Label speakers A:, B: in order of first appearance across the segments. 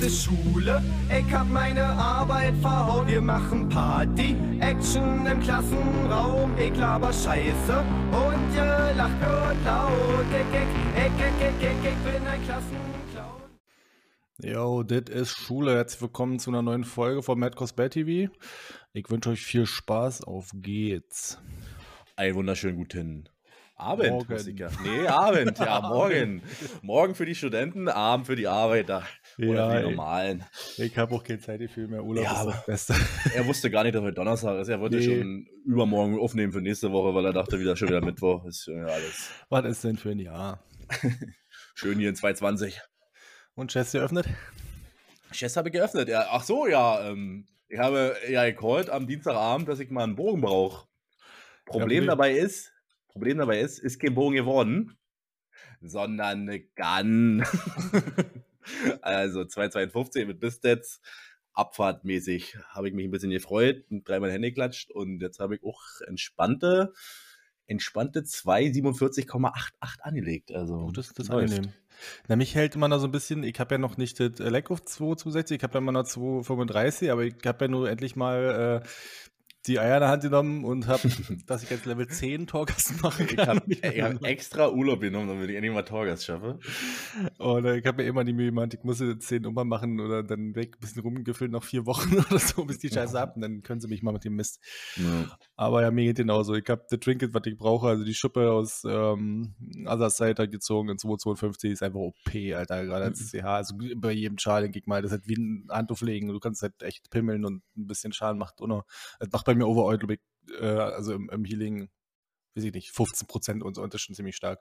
A: das ist Schule. Ich hab meine Arbeit verhauen. Wir machen Party, Action im Klassenraum. Ich laber Scheiße und ihr lacht nur laut. Ich, ich, ich, ich, ich, ich, ich bin ein Klassenclown.
B: Yo, das ist Schule. Herzlich willkommen zu einer neuen Folge von Mad Cosplay TV. Ich wünsche euch viel Spaß. Auf geht's.
C: Einen wunderschönen guten Abend.
B: Morgen.
C: Musiker. Nee, Abend, ja, morgen. morgen für die Studenten, Abend für die Arbeiter. Oder
B: Ja,
C: die Normalen.
B: Ich habe auch keine Zeit dafür mehr. Urlaub
C: Ja,
B: ist
C: aber-
B: das Beste.
C: Er wusste gar nicht, dass heute Donnerstag ist. Er wollte
B: Nee.
C: schon übermorgen aufnehmen für nächste Woche, weil er dachte, wieder schon wieder Mittwoch. Ist ja alles
B: Was ist denn für ein Jahr?
C: schön hier in 220.
B: Und Chess geöffnet?
C: Chess habe ich geöffnet. Ja, ach so, ja. Ähm, ich habe ja gecallt am Dienstagabend, dass ich mal einen Bogen brauche. Problem
B: Ja,
C: dabei ist, Problem dabei ist, ist kein Bogen geworden, sondern eine Gun. also 252 mit Bistats. Abfahrtmäßig habe ich mich ein bisschen gefreut und dreimal Hände klatscht und jetzt habe ich auch entspannte, entspannte 247,88 angelegt. Also
B: Oh, das, das
C: läuft.
B: angenehm. Na, mich hält immer noch so ein bisschen, ich habe ja noch nicht das Leck auf 260, ich habe ja immer noch 235, aber ich habe ja nur endlich mal äh, die Eier in der Hand genommen und habe, dass ich jetzt Level 10 Torgassen machen
C: Ich habe hab extra Urlaub genommen, damit ich endlich mal Torgas schaffe.
B: Und äh, ich habe mir immer die Mühe gemacht, ich muss jetzt 10 Nummer machen oder dann weg, ein bisschen rumgefüllt, noch vier Wochen oder so, bis die Scheiße ab und dann können sie mich mal mit dem Mist. Aber ja, mir geht genauso. Ich habe das Trinket, was ich brauche, also die Schuppe aus ähm, Other Side gezogen in 252 ist einfach OP, Alter. Gerade als CH, also bei jedem Schal, denke ich mal, das ist halt wie ein Handtuch legen. Du kannst halt echt pimmeln und ein bisschen Schaden macht. Das macht bei mir overall, glaube ich, äh, also im, im Healing, weiß ich nicht, 15 Prozent und so, und das ist schon ziemlich stark.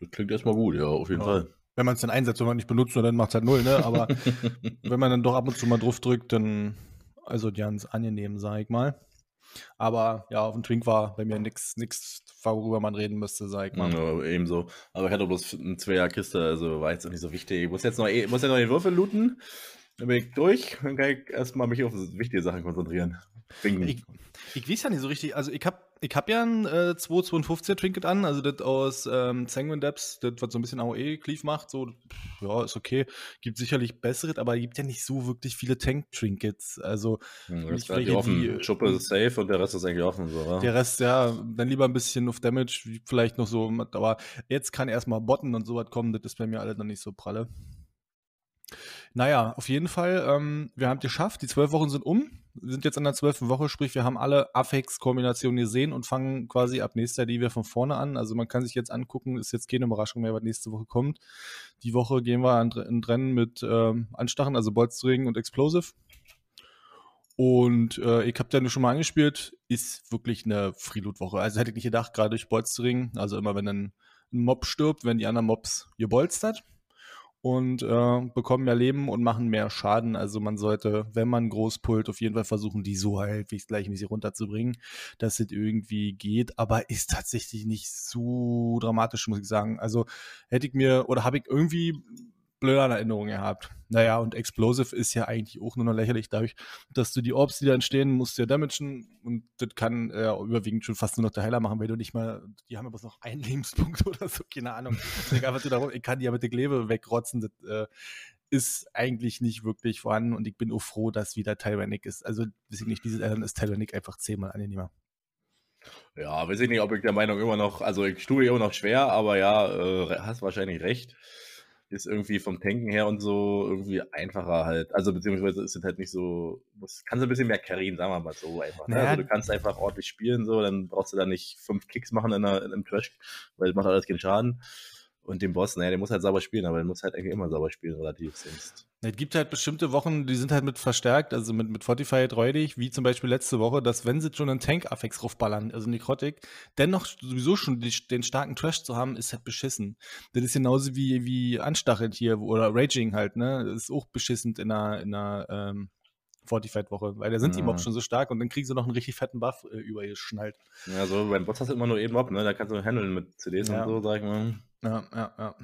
C: Das klingt erstmal gut, ja, auf jeden
B: Ja.
C: Fall.
B: Wenn man es dann einsetzt, wenn man nicht benutzt, dann macht es halt null, ne? Aber wenn man dann doch ab und zu mal drauf drückt, dann, also ganz angenehm, sag ich mal. Aber ja, auf dem Twink war bei mir nichts, nix, worüber man reden müsste, sag ich mal.
C: Ja, ebenso. Aber ich hatte bloß eine Zweier-Kiste, also war jetzt auch nicht so wichtig. Ich muss jetzt noch, muss ja noch den Würfel looten. Dann bin ich durch. Dann kann ich erstmal mich auf wichtige Sachen konzentrieren.
B: Ich, ich weiß ja nicht so richtig, also ich hab, ich hab ja ein äh, 252 Trinket an, also das aus ähm, Sanguine Depths, das was so ein bisschen AOE-Cleave macht, so, pff, ja, ist okay. Gibt sicherlich bessere, aber gibt ja nicht so wirklich viele Tank-Trinkets, also
C: Hm,
B: nicht
C: das relativ
B: welche,
C: offen.
B: die-
C: Schuppe ist safe und der Rest ist eigentlich offen. So, wa?
B: Der Rest, ja, dann lieber ein bisschen auf Damage, vielleicht noch so, aber jetzt kann erstmal Botten und sowas kommen, das ist bei mir alles noch nicht so pralle. Naja, auf jeden Fall, ähm, wir haben es geschafft, die zwölf Wochen sind um, wir sind jetzt an der zwölften Woche, sprich, wir haben alle Affix-Kombinationen gesehen und fangen quasi ab nächster wir von vorne an. Also man kann sich jetzt angucken, ist jetzt keine Überraschung mehr, was nächste Woche kommt. Die Woche gehen wir in Rennen mit ähm, Anstachen, also Bolzring und Explosive. Und äh, ich habe da nur schon mal angespielt, ist wirklich eine Freeloot-Woche. Also hätte ich nicht gedacht, gerade durch Bolstering, also immer wenn ein, Mob stirbt, werden die anderen Mobs gebolstert und äh, bekommen mehr Leben und machen mehr Schaden. Also man sollte, wenn man groß pullt, auf jeden Fall versuchen, die so halbwegs gleichmäßig runterzubringen, dass es irgendwie geht, aber ist tatsächlich nicht so dramatisch, muss ich sagen. Also hätte ich mir, oder habe ich irgendwie blöder in Erinnerung gehabt. Naja, und Explosive ist ja eigentlich auch nur noch lächerlich dadurch, dass du die Orbs, die da entstehen, musst du ja damagen und das kann äh, überwiegend schon fast nur noch der Heiler machen, weil du nicht mal, die haben bloß noch einen Lebenspunkt oder so, keine Ahnung. Einfach darum, ich kann die ja mit der Kleve wegrotzen, das äh, ist eigentlich nicht wirklich vorhanden und ich bin auch froh, dass wieder Tyrannic ist. Also, weiß ich nicht, dieses Addon ist Tyrannic einfach zehnmal angenehmer.
C: Ja, weiß ich nicht, ob ich der Meinung immer noch, also ich tue immer noch schwer, aber ja, äh, hast wahrscheinlich recht. Ist irgendwie vom Tanken her und so irgendwie einfacher halt. Also beziehungsweise ist es halt nicht so, muss, kannst du ein bisschen mehr carryen, sagen wir mal so einfach. Ne?
B: Naja.
C: Also du kannst einfach ordentlich spielen, so, dann brauchst du da nicht fünf Kicks machen in, einer, in einem Trash, weil das macht alles keinen Schaden. Und den Boss, naja, der muss halt sauber spielen, aber der muss halt eigentlich immer sauber spielen, relativ sonst.
B: Es gibt halt bestimmte Wochen, die sind halt mit verstärkt, also mit, mit Fortified räudig, wie zum Beispiel letzte Woche, dass wenn sie schon einen Tank-Affix raufballern, also Necrotic, dennoch sowieso schon die, den starken Trash zu haben, ist halt beschissen. Das ist genauso wie, wie Anstachelt hier oder Raging halt, ne? Das ist auch beschissend in einer, in einer ähm, Fortified-Woche, weil da sind die. Mobs schon so stark und dann kriegen sie noch einen richtig fetten Buff äh, übergeschnallt.
C: Ja, so beim Boss hast du immer nur einen Mob, ne? Da kannst du handeln mit CDs
B: Ja.
C: und so, sag ich mal.
B: Ja, ja, ja.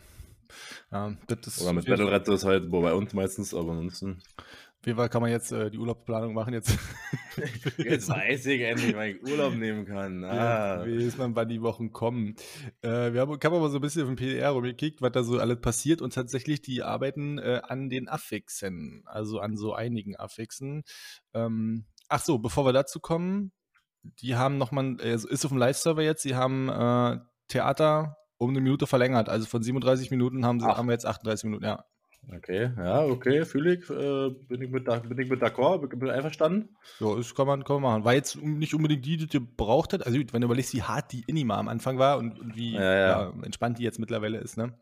B: Ja, das ist
C: Oder mit Battle Red ist halt, wo bei uns meistens, aber ansonsten.
B: Auf jeden Fall kann man jetzt äh, die Urlaubsplanung machen. Jetzt,
C: Jetzt weiß ich endlich, wann ich Urlaub nehmen kann. Ah.
B: ja, wie ist man, wann die Wochen kommen. Äh, wir haben, ich habe aber so ein bisschen auf dem PDR rumgekickt, was da so alles passiert und tatsächlich, die arbeiten äh, an den Affixen, also an so einigen Affixen. Ähm, ach so, bevor wir dazu kommen, die haben nochmal, äh, ist auf dem Live-Server jetzt, die haben äh, Theater um eine Minute verlängert. Also von 37 Minuten haben, sie,
C: Ach.
B: haben wir jetzt 38 Minuten, ja.
C: Okay, ja, okay, fühle ich. Äh, bin ich mit, bin ich mit d'accord, bin, bin einverstanden.
B: Ja, das kann man, kann man machen. War jetzt nicht unbedingt die, die du gebraucht hat. Also, wenn du überlegst, wie hart die Inima am Anfang war und, und wie
C: Ja, ja.
B: ja, entspannt die jetzt mittlerweile ist, ne?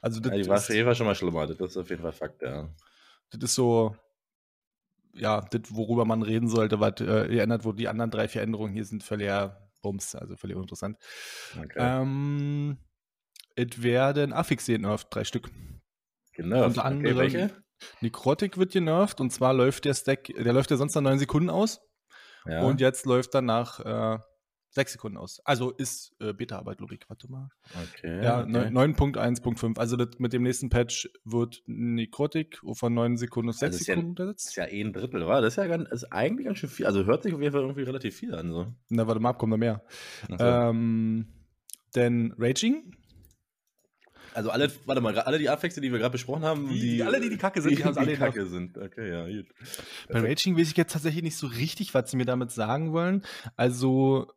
B: Also, das,
C: Ja, die war auf jeden Fall schon mal schlimmer, das ist auf jeden Fall Fakt, ja.
B: das ist so, ja, das, worüber man reden sollte, was äh, geändert wurde. Die anderen drei, vier Änderungen hier sind völlig Bums, also völlig uninteressant.
C: Okay.
B: Ähm, es werden Affix genervt, drei Stück.
C: genau.
B: unter
C: okay,
B: anderem-
C: welche?
B: Necrotic wird genervt und zwar läuft der Stack, der läuft ja sonst nach neun Sekunden aus.
C: Ja.
B: Und jetzt läuft er nach äh, sechs Sekunden aus. Also ist äh, Beta-Arbeit, glaube ich. Warte mal.
C: okay,
B: Ja,
C: okay.
B: neun- 9.1.5. Also das, mit dem nächsten Patch wird Necrotic von 9 Sekunden auf 6
C: Also ist ja-
B: Sekunden
C: Das
B: untersetzt.
C: ist ja eh ein Drittel, war? Das ist ja ganz, ist eigentlich ganz schön viel. Also hört sich auf jeden Fall irgendwie relativ viel an. So.
B: Na, warte mal, ab, kommt da mehr.
C: So.
B: Ähm, denn Raging,
C: also alle, warte mal, alle die Affekte, die wir gerade besprochen haben,
B: Die-
C: die,
B: die- alle, die die Kacke sind, die haben's alle
C: die Kacke sind. Okay, ja, gut.
B: bei Raging weiß ich jetzt tatsächlich nicht so richtig, was sie mir damit sagen wollen. Also,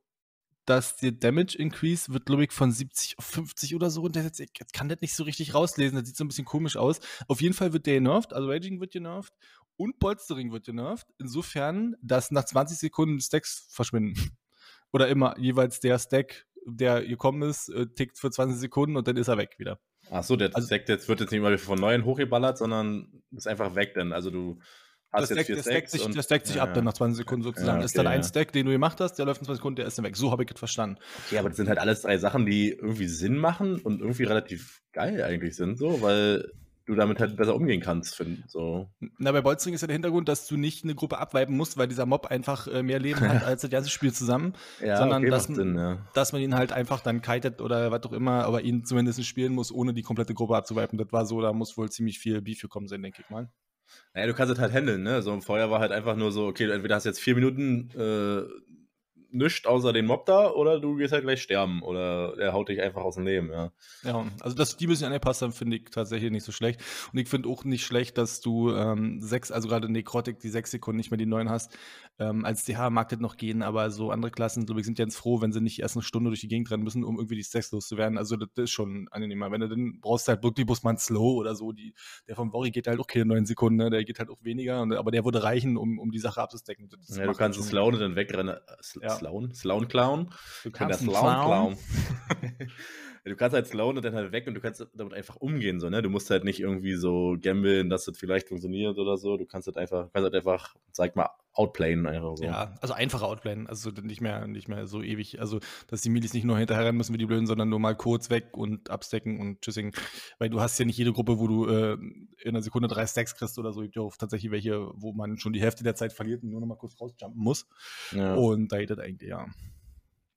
B: dass der Damage Increase wird, glaube ich, von 70 auf 50 oder so. Und das jetzt, ich jetzt kann das nicht so richtig rauslesen. Das sieht so ein bisschen komisch aus. Auf jeden Fall wird der genervt. Also Raging wird genervt. Und Polstering wird genervt. Insofern, dass nach 20 Sekunden Stacks verschwinden. Oder immer jeweils der Stack, der gekommen ist, äh, tickt für 20 Sekunden und dann ist er weg wieder.
C: Ach so, der
B: Also-
C: Stack jetzt wird jetzt nicht mal von neuem hochgeballert, sondern ist einfach weg dann. Also du hast
B: Das
C: jetzt
B: stackt,
C: vier Stacks
B: sich,
C: und-
B: das stackt sich
C: ja,
B: ab dann nach 20 Sekunden sozusagen.
C: Ja,
B: ist dann
C: okay,
B: ein
C: ja.
B: Stack, den du gemacht hast, der läuft in 20 Sekunden, der ist dann weg. So habe ich das verstanden.
C: Okay, aber das sind halt alles drei Sachen, die irgendwie Sinn machen und irgendwie relativ geil eigentlich sind, so, weil du damit halt besser umgehen kannst, finde so.
B: Na, bei Bolstring ist ja der Hintergrund, dass du nicht eine Gruppe abweiben musst, weil dieser Mob einfach äh, mehr Leben hat als das ganze Spiel zusammen.
C: Ja,
B: Sondern
C: okay,
B: das-
C: macht Sinn, ja.
B: Dass man ihn halt einfach dann kitet oder was auch immer, aber ihn zumindest spielen muss, ohne die komplette Gruppe abzuwipen. Das war so, da muss wohl ziemlich viel Beef gekommen sein, denke ich mal.
C: Naja, du kannst es halt handeln, ne? So im Feuer war halt einfach nur so, okay, du entweder hast jetzt vier Minuten äh, nichts außer den Mob da oder du gehst halt gleich sterben oder er haut dich einfach aus dem Leben, ja.
B: Ja, also dass die ein bisschen angepasst haben, finde ich tatsächlich nicht so schlecht. Und ich finde auch nicht schlecht, dass du ähm, sechs, also gerade Necrotic, die sechs Sekunden nicht mehr die neun hast. Ähm, als DH mag das noch gehen, aber so andere Klassen, glaube ich, sind ganz froh, wenn sie nicht erst eine Stunde durch die Gegend rennen müssen, um irgendwie die Stacks loszuwerden. Also das ist schon angenehmer. Wenn du dann brauchst halt wirklich bloß mal einen Slow oder so. Die, der vom Worry geht halt auch keine neun Sekunden, ne? der geht halt auch weniger, und, aber der würde reichen, um, um die Sache abzustecken. Das
C: ja du kannst
B: schon-
C: es und dann wegrennen.
B: Ja.
C: Slauen? Slauen klauen?
B: Du
C: Kann der
B: kannst einen
C: Slauen
B: Clown.
C: du kannst halt slauen und dann halt weg und du kannst damit einfach umgehen, so, ne? Du musst halt nicht irgendwie so gambeln, dass das vielleicht funktioniert oder so. Du kannst halt einfach, kannst halt einfach, sag mal, outplayen einfach so.
B: Ja, also einfacher outplayen, also nicht mehr, nicht mehr so ewig, also dass die Milis nicht nur hinterher rennen müssen wie die Blöden, sondern nur mal kurz weg und abstecken und tschüssing, weil du hast ja nicht jede Gruppe, wo du äh, in einer Sekunde drei Stacks kriegst oder so, gibt ja auch tatsächlich welche, wo man schon die Hälfte der Zeit verliert und nur noch mal kurz rausjumpen muss
C: ja.
B: und da geht das eigentlich, ja.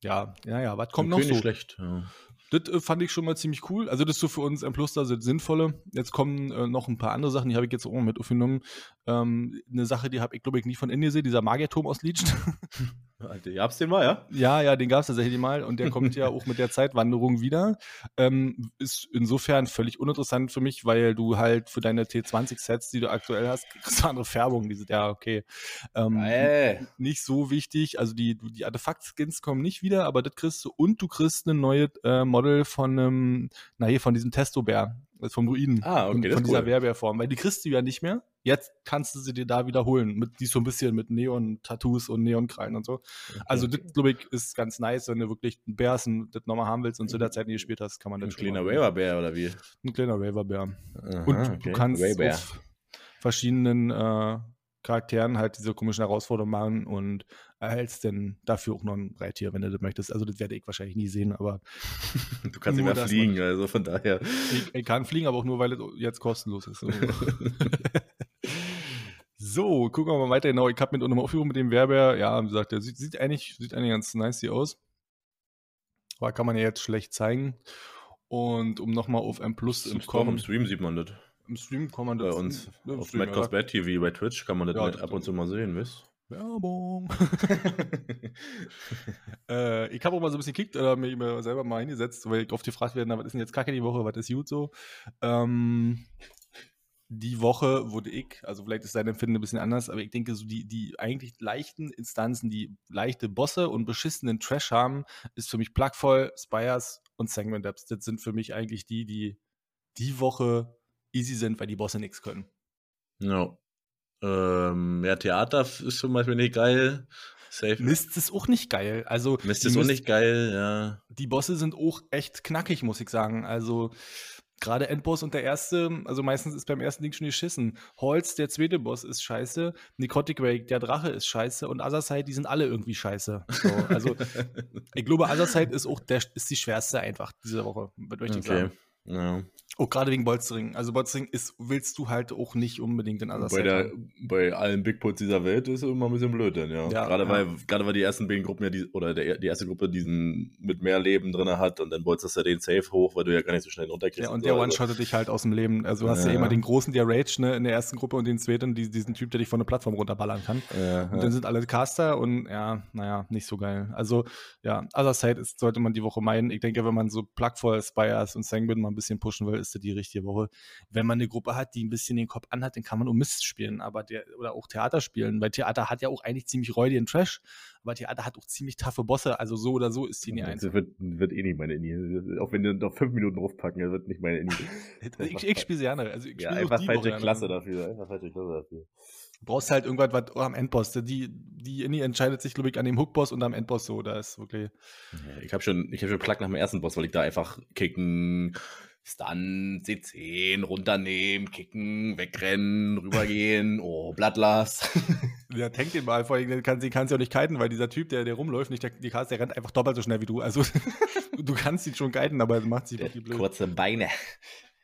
B: Ja, ja, ja, was kommt
C: Okay,
B: noch
C: nicht
B: so?
C: schlecht. Ja.
B: Das äh, fand ich schon mal ziemlich cool. Also das ist so für uns M Plus da das Sinnvolle. Jetzt kommen äh, noch ein paar andere Sachen, die habe ich jetzt auch mit aufgenommen. Ähm, eine Sache, die habe ich, glaube ich, nie von Ende gesehen, dieser Magierturm aus Leech.
C: Ihr habt's den mal, ja?
B: Ja, ja, den gab es tatsächlich mal und der kommt ja auch mit der Zeitwanderung wieder. Ähm, ist insofern völlig uninteressant für mich, weil du halt für deine T20-Sets, die du aktuell hast, kriegst du andere Färbung. Die sind ja okay. Ähm,
C: Ey.
B: nicht so wichtig. Also die, die Artefakt-Skins kommen nicht wieder, aber das kriegst du und du kriegst eine neue äh, Model von einem, na hier, von diesem Testo-Bär, äh, vom Druiden.
C: Ah, okay,
B: von,
C: das
B: von
C: ist
B: dieser
C: cool.
B: Werbärform, weil die kriegst du ja nicht mehr. Jetzt kannst du sie dir da wiederholen. Mit, die so ein bisschen mit Neon-Tattoos und Neonkrallen und so. Also,
C: okay.
B: das, glaube ich, ist ganz nice, wenn du wirklich einen Bär hast und das nochmal haben willst und zu der Zeit nie gespielt hast, kann man
C: ein
B: das schon
C: kleiner. Waverbär oder wie?
B: Ein kleiner Raverbär.
C: Aha,
B: Und
C: okay.
B: du kannst auf verschiedenen äh, Charakteren halt diese komischen Herausforderungen machen und erhältst dann dafür auch noch ein Reittier, wenn du das möchtest. Also das werde ich wahrscheinlich nie sehen, aber
C: Du kannst nicht
B: Nur,
C: mehr
B: dass
C: fliegen, also von daher.
B: ich, ich kann fliegen, aber auch nur, weil es jetzt kostenlos ist. So, gucken wir mal weiter. Genau, ich habe mit einer Aufführung mit dem Werber, ja, wie gesagt, der sieht, sieht, eigentlich, sieht eigentlich ganz nice hier aus. Aber kann man ja jetzt schlecht zeigen. Und um nochmal auf M Plus
C: Im
B: zu
C: Storm im
B: kommen,
C: Stream sieht man das.
B: im Stream kann man
C: Bei
B: das.
C: uns
B: im
C: auf
B: Stream,
C: Mad Cos Bad TV bei Twitch kann man das
B: Ja,
C: ab und zu mal sehen, wisst?
B: Werbung. äh, ich habe auch mal so ein bisschen gekickt oder mich selber mal hingesetzt, weil ich oft gefragt werde, na, was ist denn jetzt kacke die Woche, was ist gut so? Ähm, die Woche wurde ich, also vielleicht ist dein Empfinden ein bisschen anders, aber ich denke, so die, die eigentlich leichten Instanzen, die leichte Bosse und beschissenen Trash haben, ist für mich Plugvoll, Spires und Sanguine Depths. Das sind für mich eigentlich die, die die Woche easy sind, weil die Bosse nichts können.
C: Ja. Ähm, ja, Theater ist zum Beispiel nicht geil. Safe.
B: Mist ist auch nicht geil. Also
C: Mist ist auch nicht geil, ja.
B: die Bosse sind auch echt knackig, muss ich sagen. Also gerade Endboss und der erste, also meistens ist beim ersten Ding schon geschissen. Holz, der zweite Boss, ist scheiße. Necrotic Rake, der Drache, ist scheiße. Und Otherside, die sind alle irgendwie scheiße. So, also ich glaube, Otherside ist auch der, ist die schwerste einfach diese Woche, möchte ich
C: okay.
B: sagen.
C: Ja.
B: Auch gerade wegen Bolstering. Also Bolstering ist, willst du halt auch nicht unbedingt in
C: Bei,
B: Otherside
C: der, bei allen Big Puts dieser Welt ist es immer ein bisschen blöd, denn ja.
B: Ja,
C: gerade,
B: ja.
C: Weil, gerade weil die ersten beiden Gruppen ja die, oder der, die erste Gruppe diesen mit mehr Leben drin hat und dann bolzt du den Safe hoch, weil du ja gar nicht so schnell runterkriegst.
B: Ja, und
C: so.
B: der
C: Also,
B: one-shottet dich halt aus dem Leben. Also du hast ja,
C: Ja.
B: immer den großen, der Rage ne, in der ersten Gruppe und den zweiten, die, diesen Typ, der dich von der Plattform runterballern kann.
C: Ja,
B: Und dann sind alle Caster und ja, naja, nicht so geil. Also ja, Otherside ist, sollte man die Woche meinen. Ich denke, wenn man so plugvoll Spires und Sanguine mal ein bisschen pushen will, ist das die richtige Woche. Wenn man eine Gruppe hat, die ein bisschen den Kopf anhat, dann kann man um Mist spielen, aber der, oder auch Theater spielen, weil Theater hat ja auch eigentlich ziemlich räudigen Trash, aber Theater hat auch ziemlich taffe Bosse, also so oder so ist die nie eins.
C: Das wird, wird eh nicht meine Indie. Auch wenn die noch fünf Minuten draufpacken, das wird nicht meine Indie.
B: Ich, ich spiele sie gerne. Also ich
C: ja, einfach
B: die
C: falsche
B: Woche gerne.
C: Klasse dafür. Einfach falsche Klasse dafür.
B: Du brauchst halt irgendwas was am Endboss. Die, die Indie entscheidet sich, glaube ich, an dem Hookboss und am Endboss so. Da ist wirklich.
C: Ja, ich habe schon, ich hab schon Plug nach dem ersten Boss, weil ich da einfach kicken, Stun, C10, runternehmen, kicken, wegrennen, rübergehen, oh, Bloodlust.
B: Ja, tank den mal, vor allem den kannst, den kannst du ja auch nicht kiten, weil dieser Typ, der, der rumläuft, nicht der, die Karte, der rennt einfach doppelt so schnell wie du. Also du kannst ihn schon kiten, aber er macht sich wirklich blöd.
C: kurze Beine.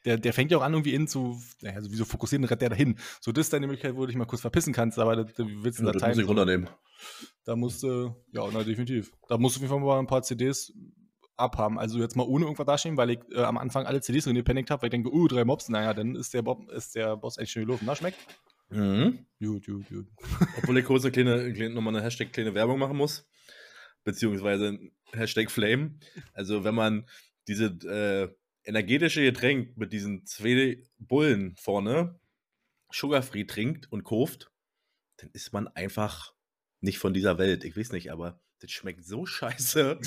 B: Der, der fängt ja auch an, irgendwie innen zu, naja, sowieso fokussieren, rennt der dahin. So, das ist deine Möglichkeit, wo du dich mal kurz verpissen kannst, aber das, wie willst du
C: Ja,
B: da
C: das muss ich runternehmen.
B: Da musst du, ja, na, definitiv. Da musst du auf jeden Fall mal ein paar CDs abhaben. Also jetzt mal ohne irgendwas dastehen, weil ich äh, am Anfang alle CDs drin gepanikt habe, weil ich denke, uh, drei Mobs, naja, dann ist der, Bob, ist der Boss echt schön gelaufen. Na, schmeckt?
C: Mhm.
B: Gut, gut, gut.
C: Obwohl ich kurz eine kleine, kleine, nochmal eine Hashtag kleine Werbung machen muss. Beziehungsweise Hashtag Flame. Also wenn man diese äh, energetische Getränk mit diesen zwei Bullen vorne sugarfree trinkt und kauft, dann ist man einfach nicht von dieser Welt. Ich weiß nicht, aber das schmeckt so scheiße.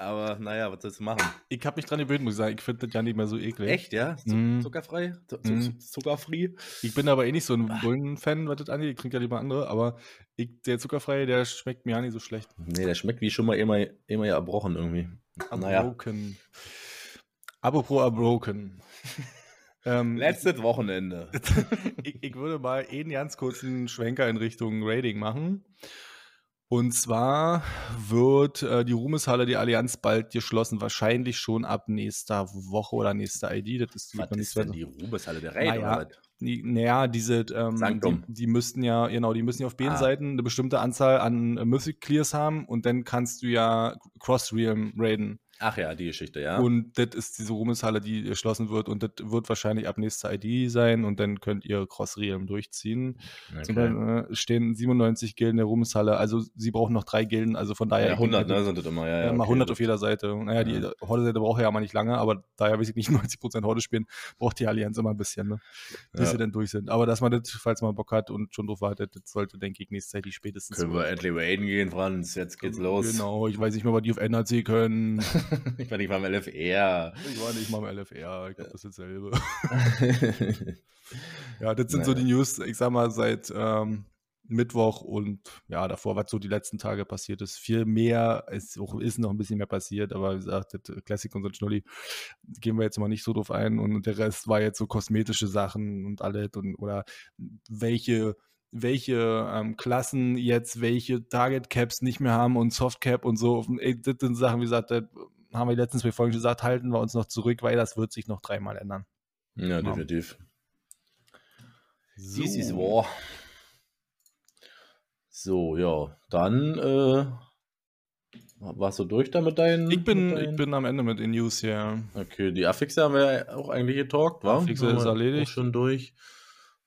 C: Aber naja, was sollst du machen?
B: Ich habe mich dran gewöhnt, muss ich sagen. Ich finde das ja nicht mehr so eklig.
C: Echt, ja?
B: Mhm.
C: Zuckerfrei? Zu
B: Mhm.
C: Zuckerfrei?
B: Ich bin aber eh nicht so ein Bullen-Fan, was das angeht. Ich trinke ja lieber andere, aber ich, der zuckerfreie, der schmeckt mir ja nicht so schlecht.
C: Nee, der schmeckt wie schon mal immer, immer ja erbrochen irgendwie. Naja.
B: Broken. Apropos Abroken. ähm,
C: Letztes Wochenende.
B: ich, ich würde mal einen ganz kurzen Schwenker in Richtung Rating machen. Und zwar wird äh, die Ruhmeshalle, die Allianz bald geschlossen, wahrscheinlich schon ab nächster Woche oder nächster ID. Das ist,
C: Was ist denn die Ruhmeshalle der Raid?
B: Naja? Die, naja, diese, ähm, die, die müssten ja, genau, die müssen ja auf beiden
C: Ah.
B: Seiten eine bestimmte Anzahl an äh, Mythic Clears haben und dann kannst du ja Cross-Realm raiden.
C: Ach ja, die Geschichte, ja.
B: Und das ist diese Ruhmeshalle, die geschlossen wird und das wird wahrscheinlich ab nächster ID sein und dann könnt ihr Cross-Realm durchziehen. Zum
C: okay.
B: Beispiel äh, stehen 97 Gilden der Ruhmeshalle, also sie brauchen noch drei Gilden, also von daher.
C: ja, 100, ne, sind das immer, ja.
B: Ja,
C: ja
B: mal
C: okay,
B: 100
C: gut.
B: auf jeder Seite. Naja, die
C: Ja.
B: Horde-Seite braucht ja mal nicht lange, aber da ja weiß ich nicht 90% Horde spielen, braucht die Allianz immer ein bisschen, ne? bis
C: Ja.
B: sie dann durch sind. Aber dass man das, falls man Bock hat und schon drauf wartet, das sollte, denke ich, nächste Zeit die spätestens.
C: Können wir endlich raiden gehen, Franz. Jetzt geht's los.
B: Genau, ich weiß nicht mehr, was die auf NRC können.
C: ich war nicht mal im LFR.
B: Ich war nicht mal im LFR, ich glaube, das ist dasselbe. Ja, das sind so
C: Naja.
B: die News, ich sag mal, seit ähm, Mittwoch und ja, davor, was so die letzten Tage passiert ist. Viel mehr, ist, auch, ist noch ein bisschen mehr passiert, aber wie gesagt, das Classic und so Schnulli gehen wir jetzt mal nicht so drauf ein und der Rest war jetzt so kosmetische Sachen und alles und oder welche welche ähm, Klassen jetzt welche Target Caps nicht mehr haben und Soft Cap und so. Ey, das sind Sachen, wie gesagt, das haben wir die letzten zwei Folgen gesagt, halten wir uns noch zurück, weil das wird sich noch dreimal ändern.
C: ja, definitiv.
B: So.
C: Dies ist wahr. So, ja. Dann äh, warst du durch da mit deinen?
B: Ich bin,
C: deinen?
B: ich bin am Ende mit den News, ja.
C: Okay, die Affixe haben wir auch eigentlich getalkt, wa?
B: Affixe ist erledigt.
C: Auch schon durch.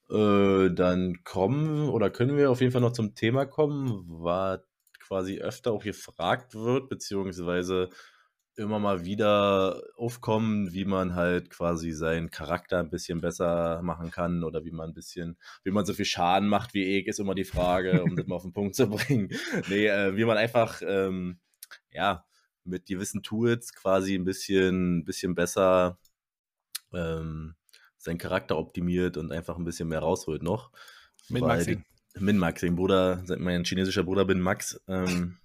C: Äh, dann kommen oder können wir auf jeden Fall noch zum Thema kommen, was quasi öfter auch gefragt wird, beziehungsweise immer mal wieder aufkommen, wie man halt quasi seinen Charakter ein bisschen besser machen kann oder wie man ein bisschen, wie man so viel Schaden macht wie ich, ist immer die Frage, um das mal auf den Punkt zu bringen. Nee, äh, wie man einfach, ähm, ja, mit gewissen Tools quasi ein bisschen, ein bisschen besser ähm, seinen Charakter optimiert und einfach ein bisschen mehr rausholt noch.
B: Min-Maxing.
C: Min-Maxing, Bruder, mein chinesischer Bruder bin Max, ähm,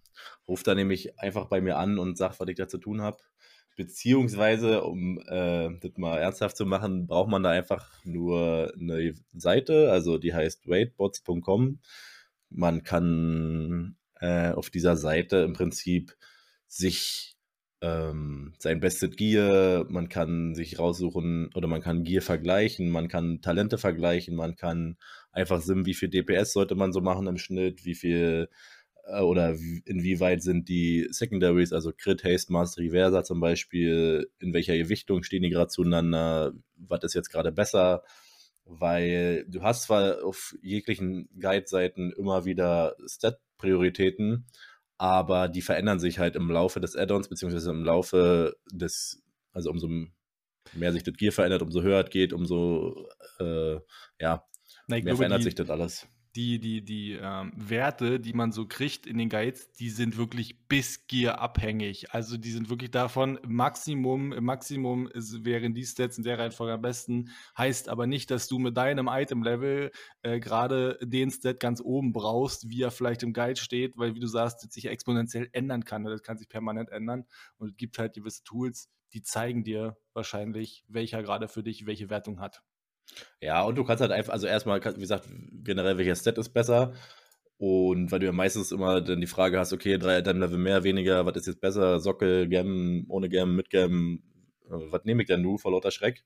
C: ruft da nämlich einfach bei mir an und sagt, was ich da zu tun habe. Beziehungsweise, um äh, das mal ernsthaft zu machen, braucht man da einfach nur eine Seite, also die heißt waitbots.com. Man kann äh, auf dieser Seite im Prinzip sich ähm, sein bestes Gear, man kann sich raussuchen oder man kann Gear vergleichen, man kann Talente vergleichen, man kann einfach sehen, wie viel DPS sollte man so machen im Schnitt, wie viel oder inwieweit sind die Secondaries, also Crit, Haste, Mastery, Versa zum Beispiel, in welcher Gewichtung stehen die gerade zueinander, was ist jetzt gerade besser, weil du hast zwar auf jeglichen Guide-Seiten immer wieder Stat-Prioritäten, aber die verändern sich halt im Laufe des Add-ons, beziehungsweise im Laufe des, also umso mehr sich das Gear verändert, umso höher es geht, umso, äh, ja,
B: Na,
C: mehr
B: glaube,
C: verändert
B: die,
C: sich das alles.
B: Die, die, die ähm, Werte, die man so kriegt in den Guides, die sind wirklich bis Gear abhängig. Also die sind wirklich davon, Maximum, Maximum ist, wären die Stats in der Reihenfolge am besten, heißt aber nicht, dass du mit deinem Item-Level äh, gerade den Stat ganz oben brauchst, wie er vielleicht im Guide steht, weil wie du sagst, sich exponentiell ändern kann. Das kann sich permanent ändern und es gibt halt gewisse Tools, die zeigen dir wahrscheinlich, welcher gerade für dich welche Wertung hat.
C: Ja, und du kannst halt einfach, also erstmal, wie gesagt, generell welcher Stat ist besser. Und weil du ja meistens immer dann die Frage hast, okay, drei Item-Level mehr, weniger, was ist jetzt besser? Sockel, Gem, ohne Gem, mit Gem, äh, was nehme ich denn nu vor lauter Schreck?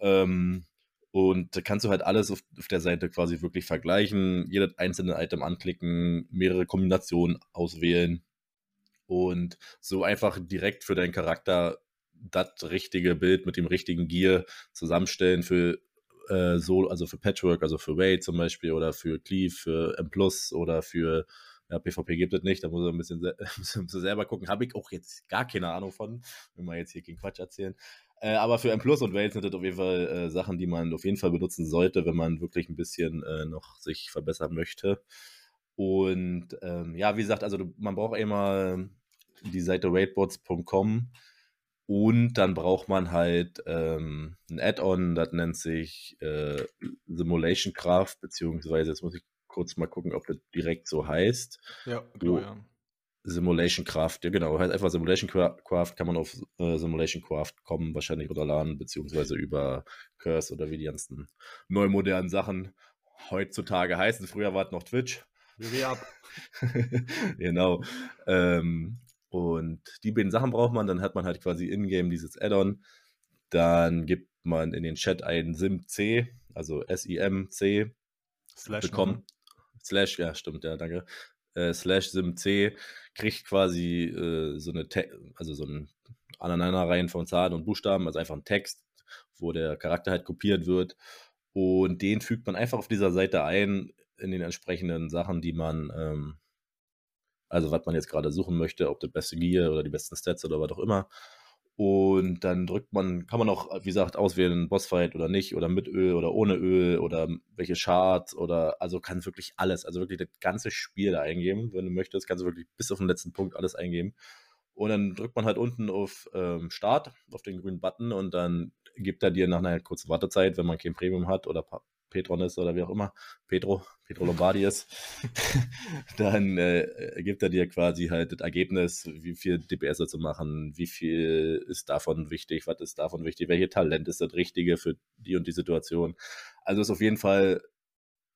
C: Ähm, und da kannst du halt alles auf, auf der Seite quasi wirklich vergleichen, jedes einzelne Item anklicken, mehrere Kombinationen auswählen und so einfach direkt für deinen Charakter das richtige Bild mit dem richtigen Gear zusammenstellen für äh, so, also für Patchwork, also für Wade zum Beispiel oder für Cleave, für M Plus oder für ja, PvP gibt es nicht, da muss er ein bisschen, wir selber gucken. Habe ich auch jetzt gar keine Ahnung von, wenn wir jetzt hier keinen Quatsch erzählen. Äh, aber für M Plus und Wade sind das auf jeden Fall äh, Sachen, die man auf jeden Fall benutzen sollte, wenn man wirklich ein bisschen äh, noch sich verbessern möchte. Und ähm, ja, wie gesagt, also man braucht immer die Seite raidbots.com und dann braucht man halt ähm, ein Add-on, das nennt sich äh, Simulation Craft, beziehungsweise jetzt muss ich kurz mal gucken, ob das direkt so heißt.
B: Ja,
C: Oh.
B: ja.
C: Simulation Craft, ja genau, heißt einfach Simulation Cra- Craft, kann man auf äh, Simulation Craft kommen, wahrscheinlich runterladen, beziehungsweise über Curse oder wie die ganzen neumodernen Sachen heutzutage heißen. Früher war es noch Twitch.
B: Ab.
C: genau. Ähm, und die beiden Sachen braucht man, dann hat man halt quasi in-game dieses Add-on. Dann gibt man in den Chat ein SimC, also S-I-M-C,
B: Slash
C: bekommt. Slash, ja, stimmt, ja, danke. Äh, slash SimC kriegt quasi äh, so eine, Te also so ein Aneinanderreihen von Zahlen und Buchstaben, also einfach ein Text, wo der Charakter halt kopiert wird. Und den fügt man einfach auf dieser Seite ein in den entsprechenden Sachen, die man, ähm, also was man jetzt gerade suchen möchte, ob das beste Gear oder die besten Stats oder was auch immer. Und dann drückt man, kann man auch, wie gesagt, auswählen, Bossfight oder nicht, oder mit Öl oder ohne Öl oder welche Charts oder, also kann wirklich alles, also wirklich das ganze Spiel da eingeben. Wenn du möchtest, kannst du wirklich bis auf den letzten Punkt alles eingeben. Und dann drückt man halt unten auf ähm, Start, auf den grünen Button und dann gibt er dir nach einer kurzen Wartezeit, wenn man kein Premium hat oder Petron ist oder wie auch immer, Petro, Petro Lombardi ist, dann äh, gibt er dir quasi halt das Ergebnis, wie viel DPS zu machen, wie viel ist davon wichtig, was ist davon wichtig, welche Talent ist das Richtige für die und die Situation. Also ist auf jeden Fall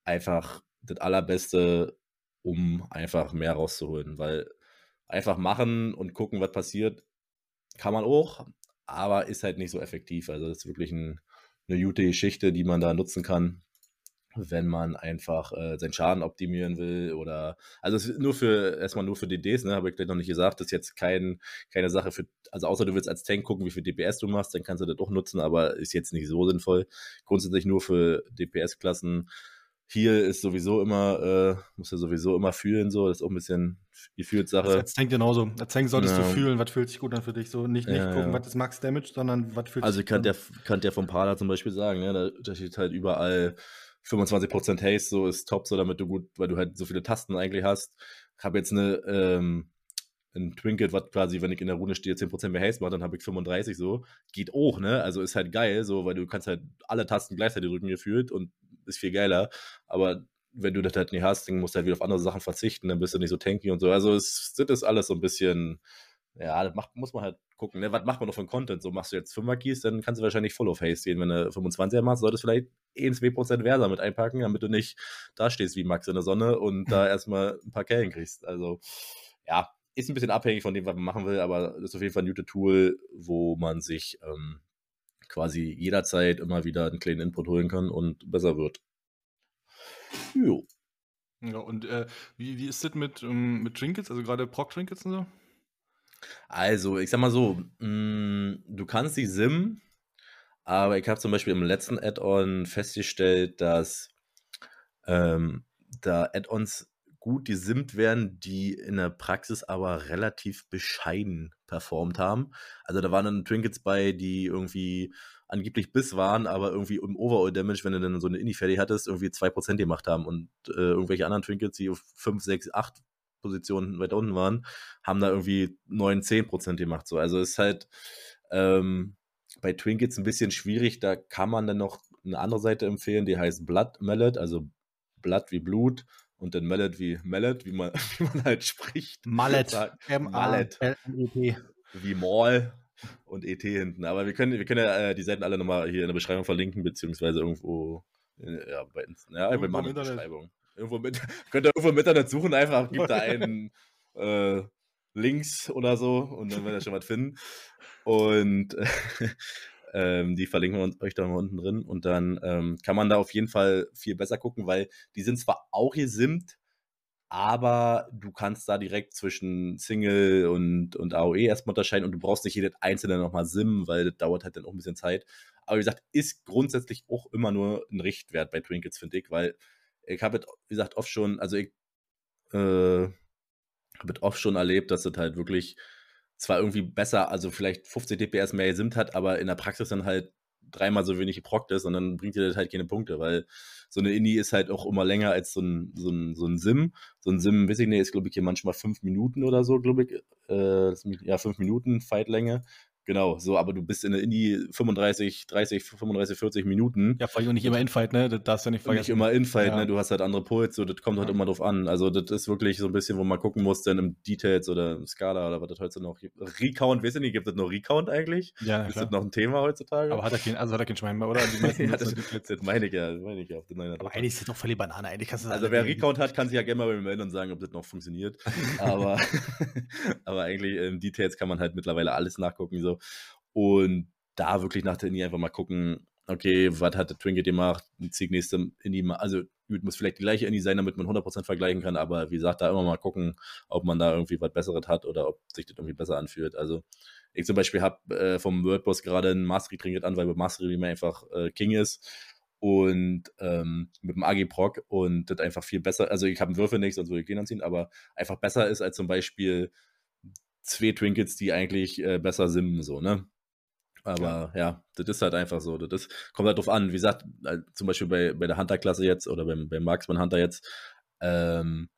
C: einfach das Allerbeste, um einfach mehr rauszuholen, weil einfach machen und gucken, was passiert, kann man auch, aber ist halt nicht so effektiv. Also das ist wirklich ein, eine gute Geschichte, die man da nutzen kann. Wenn man einfach äh, seinen Schaden optimieren will oder also es ist nur für erstmal nur für DDs, ne, habe ich gleich noch nicht gesagt, das ist jetzt kein, keine Sache für, also außer du willst als Tank gucken, wie viel DPS du machst, dann kannst du das auch nutzen, aber ist jetzt nicht so sinnvoll. Grundsätzlich nur für DPS-Klassen. Hier ist sowieso immer, äh, musst du sowieso immer fühlen, so, das ist auch ein bisschen Gefühlssache.
B: Als Tank genauso. Als Tank solltest ja. du fühlen, was fühlt sich gut an für dich. So nicht, nicht ja, gucken, ja. was ist Max Damage, sondern was fühlt
C: also
B: sich
C: gut an. Also ich kann der vom Pada zum Beispiel sagen, ne, da, da steht halt überall 25% Haste, so ist top, so damit du gut, weil du halt so viele Tasten eigentlich hast. Ich habe jetzt eine, ähm, ein Trinket, was quasi, wenn ich in der Rune stehe, 10% mehr Haste macht, dann habe ich 35 so. Geht auch, ne? Also ist halt geil, so, weil du kannst halt alle Tasten gleichzeitig drücken gefühlt und ist viel geiler. Aber wenn du das halt nicht hast, dann musst du halt wieder auf andere Sachen verzichten, dann bist du nicht so tanky und so. Also es das alles so ein bisschen, ja, das macht, muss man halt gucken, ne? Was macht man noch von Content? So machst du jetzt 5er Keys, dann kannst du wahrscheinlich Full of Haste gehen. Wenn du 25er machst, solltest du vielleicht 1, 2% Versa mit einpacken, damit du nicht da stehst wie Max in der Sonne und da erstmal ein paar Kellen kriegst. Also, ja, ist ein bisschen abhängig von dem, was man machen will, aber das ist auf jeden Fall ein gutes Tool, wo man sich ähm, quasi jederzeit immer wieder einen kleinen Input holen kann und besser wird.
B: Jo. Ja, und äh, wie, wie ist das mit, ähm, mit Trinkets, also gerade Proc-Trinkets und so?
C: Also, ich sag mal so, mh, mm, du kannst die simmen, aber ich habe zum Beispiel im letzten Add-on festgestellt, dass ähm, da Add-ons gut gesimmt werden, die in der Praxis aber relativ bescheiden performt haben. Also da waren dann Trinkets bei, die irgendwie angeblich Biss waren, aber irgendwie im Overall-Damage, wenn du dann so eine Indie-Ferry hattest, irgendwie 2% gemacht haben und äh, irgendwelche anderen Trinkets, die auf 5, 6, 8 Positionen weiter unten waren, haben da irgendwie 9, 10% gemacht. So. Also ist halt ähm, bei Trinkets ein bisschen schwierig, da kann man dann noch eine andere Seite empfehlen, die heißt Blood Mallet, also Blood wie Blut und dann Mallet wie Mallet, wie man, wie man halt spricht.
B: Mallet.
C: Mallet. Wie Mall und ET hinten. Aber wir können, wir können ja äh, die Seiten alle nochmal hier in der Beschreibung verlinken, beziehungsweise irgendwo, äh, ja, bei, ja, irgendwo bei in der Beschreibung. Irgendwo mit, könnt ihr irgendwo im Internet suchen, einfach gibt da einen äh, Links oder so und dann werdet ihr schon was finden. Und ähm, die verlinken wir euch da mal unten drin. Und dann ähm, kann man da auf jeden Fall viel besser gucken, weil die sind zwar auch gesimmt, aber du kannst da direkt zwischen Single und, und AOE erstmal unterscheiden und du brauchst nicht jedes einzelne nochmal simmen, weil das dauert halt dann auch ein bisschen Zeit. Aber wie gesagt, ist grundsätzlich auch immer nur ein Richtwert bei Trinkets, finde ich, weil ich habe, wie gesagt, oft schon, also ich äh, habe oft schon erlebt, dass das halt wirklich zwar irgendwie besser, also vielleicht 50 DPS mehr gesimmt hat, aber in der Praxis dann halt dreimal so wenig geprockt ist und dann bringt dir das halt keine Punkte, weil so eine Indie ist halt auch immer länger als so ein, so ein, so ein Sim. So ein Sim, weiß ich nicht, ist glaube ich hier manchmal fünf Minuten oder so, glaube ich. Äh, ja, fünf Minuten Fightlänge. Genau, so, aber du bist in der Indie 35, 30, 35, 40 Minuten.
B: Ja, vor allem nicht immer Infight, ne? Das darfst du ja nicht
C: vergessen. Nicht immer Infight, ja. ne? Du hast halt andere Puls, so, das kommt halt ja. immer drauf an. Also, das ist wirklich so ein bisschen, wo man gucken muss, denn im Details oder Skala oder was das heute noch gibt. Recount, weißt du nicht, gibt es noch Recount eigentlich? Ja, Ist das noch ein Thema heutzutage?
B: Aber hat er kein, also hat er kein Schwein mehr, oder?
C: ja, das, das meine ich ja, das meine ich ja auf
B: den Aber eigentlich ist das doch völlig Banane. Eigentlich kannst
C: du also, wer Recount hat, kann sich ja gerne mal melden und sagen, ob das noch funktioniert. aber, aber eigentlich im Details kann man halt mittlerweile alles nachgucken, so. Und da wirklich nach der Indie einfach mal gucken, okay, was hat der Trinket gemacht, die nächste Indie, also muss vielleicht die gleiche Indie sein, damit man 100% vergleichen kann, aber wie gesagt, da immer mal gucken, ob man da irgendwie was Besseres hat oder ob sich das irgendwie besser anfühlt. Also ich zum Beispiel habe äh, vom Wordboss gerade ein Mastery Trinket an, weil bei Mastery mir einfach äh, King ist und ähm, mit dem AG Proc und das einfach viel besser, also ich habe einen Würfel nicht, sonst würde ich den anziehen, aber einfach besser ist als zum Beispiel zwei Trinkets, die eigentlich äh, besser simmen, so, ne? Aber ja. ja, das ist halt einfach so. Das ist, kommt halt drauf an. Wie gesagt, äh, zum Beispiel bei, bei der Hunter-Klasse jetzt oder beim, beim Marksman Hunter jetzt, ähm,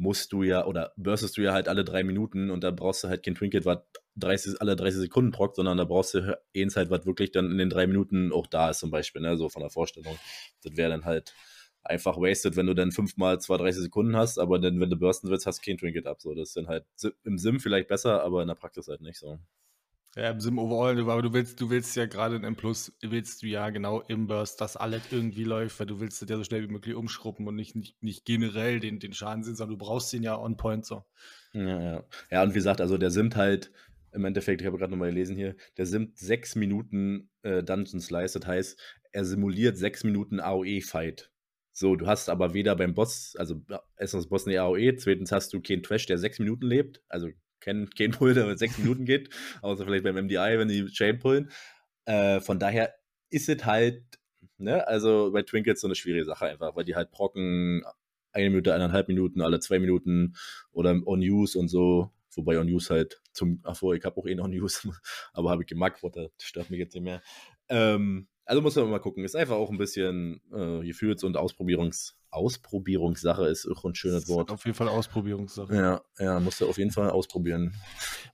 C: musst du ja oder burstest du ja halt alle drei Minuten und da brauchst du halt kein Trinket, was 30, alle 30 Sekunden prockt, sondern da brauchst du eins halt, was wirklich dann in den drei Minuten auch da ist, zum Beispiel, ne, so von der Vorstellung. Das wäre dann halt einfach wasted, wenn du dann fünfmal zwar 30 Sekunden hast, aber dann, wenn du bursten willst, hast du kein Trinket ab. So, das ist dann halt im Sim vielleicht besser, aber in der Praxis halt nicht so.
B: Ja, im Sim Overall, aber du willst, du willst ja gerade in M Plus, willst du ja genau im Burst, dass alles irgendwie läuft, weil du willst ja so schnell wie möglich umschruppen und nicht, nicht, nicht generell den, den Schaden sehen, sondern du brauchst den ja on point so.
C: Ja, ja. Ja, und wie gesagt, also der simmt halt im Endeffekt, ich habe gerade nochmal gelesen hier, der simmt sechs Minuten äh, Dungeon Slice, das heißt, er simuliert sechs Minuten AOE-Fight. So, du hast aber weder beim Boss, also erstens Boss eine AOE, zweitens hast du keinen Trash, der sechs Minuten lebt, also kein, kein Pull, der mit sechs Minuten geht, außer vielleicht beim MDI, wenn die Chain pullen. Äh, von daher ist es halt, ne, also bei Twinkets so eine schwierige Sache einfach, weil die halt brocken eine Minute, eineinhalb Minuten, alle zwei Minuten oder on Use und so. Wobei on Use halt zum, ach ich habe auch eh noch Use, aber habe ich gemacht, das stört mich jetzt nicht mehr. Ähm, also muss man mal gucken. Ist einfach auch ein bisschen äh, Gefühls- und Ausprobierungs Ausprobierungssache ist auch ein schönes Wort.
B: Auf jeden Fall Ausprobierungssache.
C: Ja, ja, musst du auf jeden Fall ausprobieren.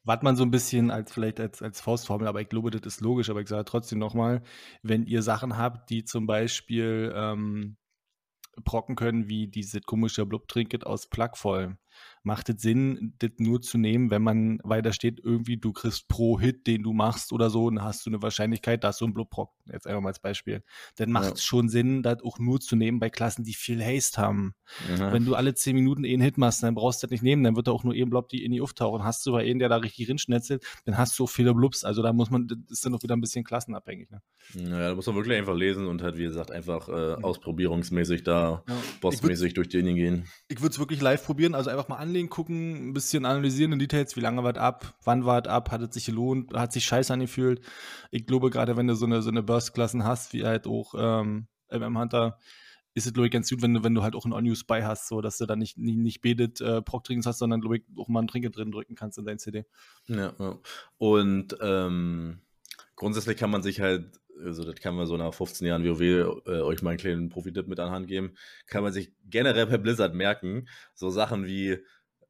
B: Was man so ein bisschen als vielleicht als, als Faustformel, aber ich glaube, das ist logisch, aber ich sage trotzdem nochmal, wenn ihr Sachen habt, die zum Beispiel ähm, brocken können, wie diese komische Blub-Trinket aus Plugvoll macht es Sinn, das nur zu nehmen, wenn man, weil da steht irgendwie, du kriegst pro Hit, den du machst oder so, dann hast du eine Wahrscheinlichkeit, dass du ein Blutbrock, jetzt einfach mal als Beispiel. Dann macht es ja. schon Sinn, das auch nur zu nehmen bei Klassen, die viel Haste haben. Ja. Wenn du alle zehn Minuten einen Hit machst, dann brauchst du das nicht nehmen, dann wird da auch nur ein Blob, die in die auftauchen. Hast du aber einen, der da richtig rinschnetzelt, dann hast du auch viele Blubs. Also da muss man, das ist dann auch wieder ein bisschen klassenabhängig. Ne?
C: Naja, da muss man wirklich einfach lesen und halt, wie gesagt, einfach äh, ausprobierungsmäßig da, ja. bossmäßig durch Linien gehen.
B: Ich würde es wirklich live probieren, also einfach mal anlegen, gucken, ein bisschen analysieren in Details, wie lange war es ab, wann war es ab, hat es sich gelohnt, hat sich scheiße angefühlt. Ich glaube, gerade wenn du so eine, so eine Burst-Klassen hast, wie halt auch ähm, MM Hunter, ist es, glaube ich, ganz gut, wenn du, wenn du halt auch ein On-Use bei hast, so dass du dann nicht, nicht, nicht betet äh, Proc-Trinkens hast, sondern, glaube ich, auch mal einen Trinker drin drücken kannst in dein CD.
C: Ja, ja. Und ähm, grundsätzlich kann man sich halt also das kann man so nach 15 Jahren WoW äh, euch mal einen kleinen Profi-Tipp mit anhand geben, kann man sich generell bei Blizzard merken, so Sachen wie,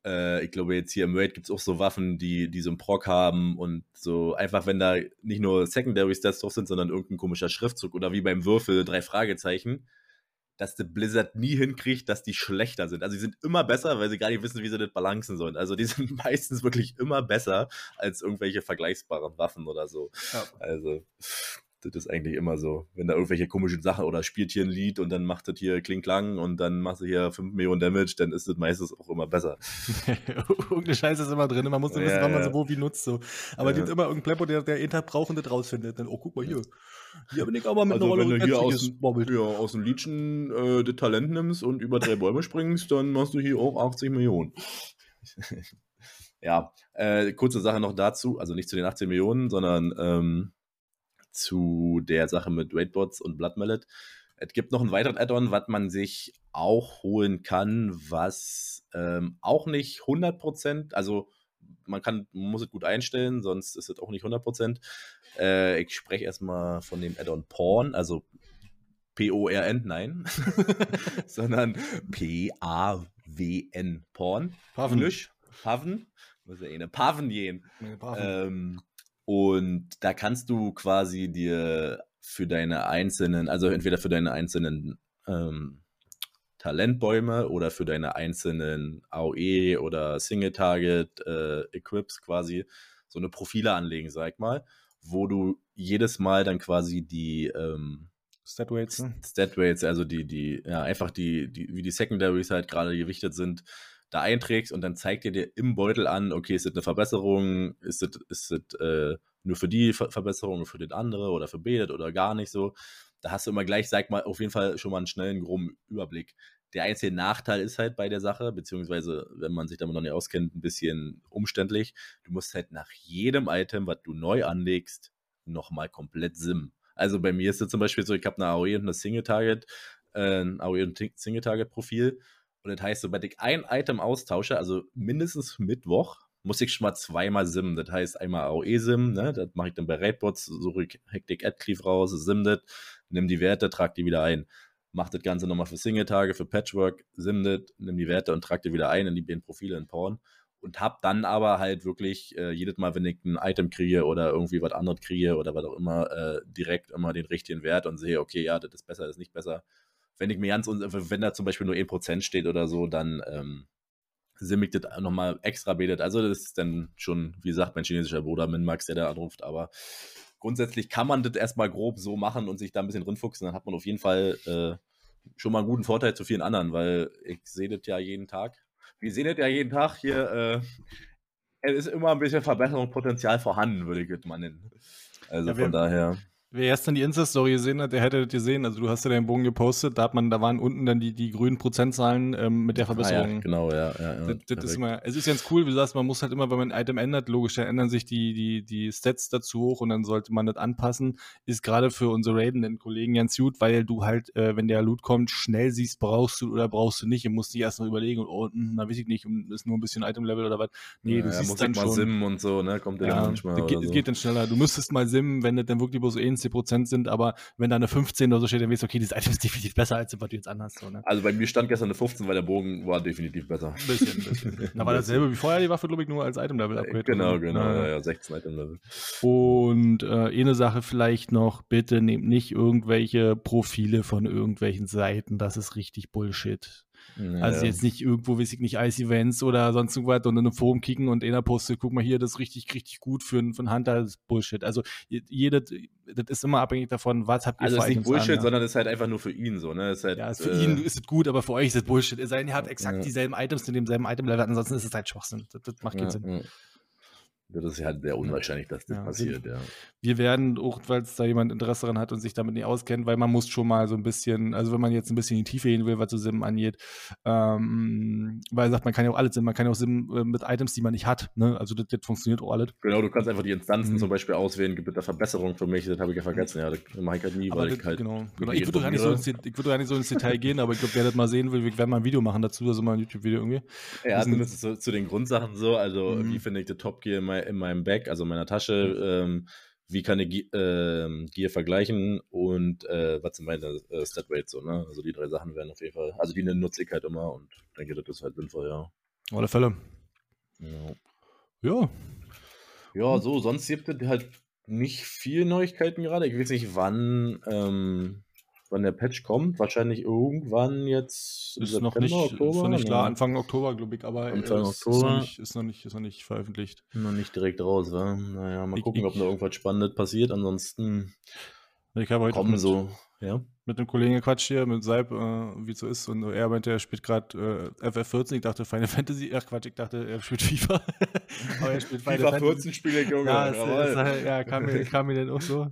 C: äh, ich glaube jetzt hier im Raid gibt es auch so Waffen, die, die so einen Proc haben und so einfach, wenn da nicht nur Secondary Stats drauf sind, sondern irgendein komischer Schriftzug oder wie beim Würfel drei Fragezeichen, dass der Blizzard nie hinkriegt, dass die schlechter sind. Also die sind immer besser, weil sie gar nicht wissen, wie sie das balancen sollen. Also die sind meistens wirklich immer besser als irgendwelche vergleichbaren Waffen oder so. Ja. Also das ist eigentlich immer so. Wenn da irgendwelche komischen Sachen oder spielt hier ein Lied und dann macht das hier Kling Klang und dann machst du hier 5 Millionen Damage, dann ist das meistens auch immer besser.
B: Irgendeine Scheiße ist immer drin. Man muss nur wissen, ja, wann man so wo wie nutzt. So. Aber ja. gibt immer irgendeinen Pleppo, der, der jeden Tag braucht und das rausfindet. Dann, oh, guck mal hier. Hier bin ich aber mit
C: also, einer Rolle wenn du hier aus, ja, aus dem Liedchen äh, das Talent nimmst und über drei Bäume springst, dann machst du hier auch 80 Millionen. ja, äh, kurze Sache noch dazu, also nicht zu den 18 Millionen, sondern ähm, zu der Sache mit Raidbots und Blood Mallet. Es gibt noch ein weiteres Add-on, was man sich auch holen kann, was ähm, auch nicht 100%, also man kann, man muss es gut einstellen, sonst ist es auch nicht 100%. Äh, ich spreche erstmal von dem Add-on Porn, also P-O-R-N, nein, sondern P-A-W-N, Porn.
B: Paven.
C: Paven. Muss ja eh eine Paven gehen. Ähm, und da kannst du quasi dir für deine einzelnen, also entweder für deine einzelnen ähm, Talentbäume oder für deine einzelnen AOE oder Single-Target äh, Equips quasi so eine Profile anlegen, sag mal, wo du jedes Mal dann quasi die ähm,
B: Statweights, ne?
C: Statweights, also die, die, ja, einfach die, die, wie die Secondaries halt gerade gewichtet sind, da einträgst und dann zeigt ihr dir im Beutel an, okay, ist das eine Verbesserung, ist das, ist das äh, nur für die Ver Verbesserung, für den andere oder für Betet oder gar nicht so. Da hast du immer gleich, sag mal, auf jeden Fall schon mal einen schnellen, groben Überblick. Der einzige Nachteil ist halt bei der Sache, beziehungsweise, wenn man sich damit noch nicht auskennt, ein bisschen umständlich. Du musst halt nach jedem Item, was du neu anlegst, nochmal komplett simmen. Also bei mir ist es zum Beispiel so, ich habe eine AOE und eine Single-Target, äh, ein AOE und Single-Target-Profil und das heißt, sobald ich ein Item austausche, also mindestens Mittwoch, muss ich schon mal zweimal simmen. Das heißt, einmal AOE-Sim, ne? das mache ich dann bei Raidbots, suche ich Hectic Adcleave raus, sim das, nimm die Werte, trage die wieder ein. Mach das Ganze nochmal für Single-Tage, für Patchwork, sim das, nimm die Werte und trage die wieder ein in die beiden Profile in Porn. Und hab dann aber halt wirklich äh, jedes Mal, wenn ich ein Item kriege oder irgendwie was anderes kriege oder was auch immer, äh, direkt immer den richtigen Wert und sehe, okay, ja, das ist besser, das ist nicht besser wenn ich mir ganz, wenn da zum Beispiel nur 1% steht oder so, dann ähm, simmig das nochmal extra betet. Also das ist dann schon, wie gesagt, mein chinesischer Bruder Minmax, der da anruft, aber grundsätzlich kann man das erstmal grob so machen und sich da ein bisschen rinfuchsen, dann hat man auf jeden Fall äh, schon mal einen guten Vorteil zu vielen anderen, weil ich sehe das ja jeden Tag. Wir sehen das ja jeden Tag hier, äh, es ist immer ein bisschen Verbesserungspotenzial vorhanden, würde ich es mal nennen. Also ja, von daher
B: Wer erst dann die Insta-Story gesehen hat, der hätte das gesehen. Also du hast ja deinen Bogen gepostet, da hat man, da waren unten dann die, die grünen Prozentzahlen ähm, mit der Verbesserung.
C: Ah, ja, genau, ja. ja, ja
B: das, das ist immer, es ist ganz cool, wie du sagst, man muss halt immer, wenn man ein Item ändert, logisch, dann ändern sich die, die, die Stats dazu hoch und dann sollte man das anpassen. Ist gerade für unsere raidenden Kollegen ganz gut, weil du halt, äh, wenn der Loot kommt, schnell siehst, brauchst du oder brauchst du nicht und musst dich erst noch überlegen, oh, hm, na weiß ich nicht, ist nur ein bisschen Item-Level oder was. Nee,
C: ja,
B: du siehst
C: muss
B: dann
C: mal
B: schon.
C: simmen und so, ne? Kommt der
B: Ja,
C: dann manchmal.
B: geht,
C: so.
B: geht dann schneller. Du müsstest mal simmen, wenn das dann wirklich bloß 10 Prozent sind, aber wenn da eine 15 oder so steht, dann weißt du, okay, dieses Item ist definitiv besser, als was du jetzt anhast. So, ne?
C: Also bei mir stand gestern eine 15, weil der Bogen war definitiv besser.
B: Ein bisschen, ein bisschen. Na, war dasselbe wie vorher, die Waffe, glaube ich, nur als Item-Level-Upgrade.
C: Genau, genau,
B: Ja,
C: ja,
B: ja.
C: ja, 16 Item Level.
B: Und äh, eine Sache vielleicht noch, bitte nehmt nicht irgendwelche Profile von irgendwelchen Seiten, das ist richtig Bullshit. Also jetzt nicht irgendwo, weiß ich nicht, Ice-Events oder sonst irgendwas und in einem Forum kicken und einer postet, guck mal hier, das ist richtig, richtig gut für, einen- für einen Hunter, das ist Bullshit. Also je- jedes, das ist immer abhängig davon, was habt ihr
C: Also
B: für
C: ist nicht
B: Items an,
C: Bullshit,
B: ja.
C: sondern es ist halt einfach nur für ihn so, ne? Ist halt,
B: Ja, für
C: äh,
B: ihn ist es gut, aber für euch ist es Bullshit. Es sei denn, ihr habt exakt
C: Ja.
B: dieselben Items in demselben Item-Level, ansonsten ist es halt Schwachsinn. Das, das macht keinen Sinn.
C: Ja. Das ist halt sehr unwahrscheinlich, dass das
B: Ja,
C: passiert, ja.
B: Wir werden, auch weil es da jemand Interesse daran hat und sich damit nicht auskennt, weil man muss schon mal so ein bisschen, also wenn man jetzt ein bisschen in die Tiefe gehen will, was so Sim angeht, ähm, weil er sagt, man kann ja auch alles Sim, man kann ja auch Sim äh, mit Items, die man nicht hat, ne? Also das, das funktioniert auch alles.
C: Genau, du kannst einfach die Instanzen
B: Mhm.
C: zum Beispiel auswählen, gibt es da Verbesserungen für mich, das habe ich ja vergessen, ja, das mache ich halt nie,
B: Aber
C: weil
B: das,
C: ich halt
B: genau, genau. Ich würde gar, nicht so ins ich würde gar nicht so ins Detail gehen, aber ich glaube, wer das mal sehen will, wir werden mal ein Video machen dazu, also mal ein YouTube-Video irgendwie.
C: Ja,
B: Diesen-
C: zumindest zu, zu den Grundsachen so. Also,
B: Mhm.
C: wie finde ich das Top Gear in, mei- in meinem Bag, also in meiner Tasche? Ähm, wie kann ich ähm, Gear vergleichen und äh, was sind meine äh, Stat Rates so, ne? Also, die drei Sachen werden auf jeden Fall, also die nutze ich halt immer und denke, das ist halt sinnvoll, ja.
B: Auf alle Fälle.
C: Ja,
B: Ja.
C: ja so, sonst gibt es halt nicht viel Neuigkeiten gerade. Ich weiß nicht, wann, ähm, wann der Patch kommt. Wahrscheinlich irgendwann jetzt.
B: Ist noch
C: September,
B: nicht, ist noch nicht
C: ne?
B: klar, Anfang Oktober, glaube ich, aber
C: Anfang
B: Ist
C: Oktober.
B: noch, nicht, ist, noch nicht, ist noch nicht veröffentlicht.
C: Noch nicht direkt raus, wa? Naja, mal
B: Ich-
C: gucken, ob
B: ich-
C: noch irgendwas Spannendes passiert. Ansonsten
B: Ich habe heute
C: kommen
B: mit,
C: so, ja.
B: mit einem Kollegen gequatscht hier, mit Seib, äh, wie es so ist. Und er meinte, er spielt gerade äh, FF14. Ich dachte Final Fantasy. Ach Quatsch, ich dachte, er spielt FIFA. aber er spielt Final Fantasy.
C: spiele ich, Junge.
B: Ja, es, es, halt- ja kam, mir, kam mir dann auch so.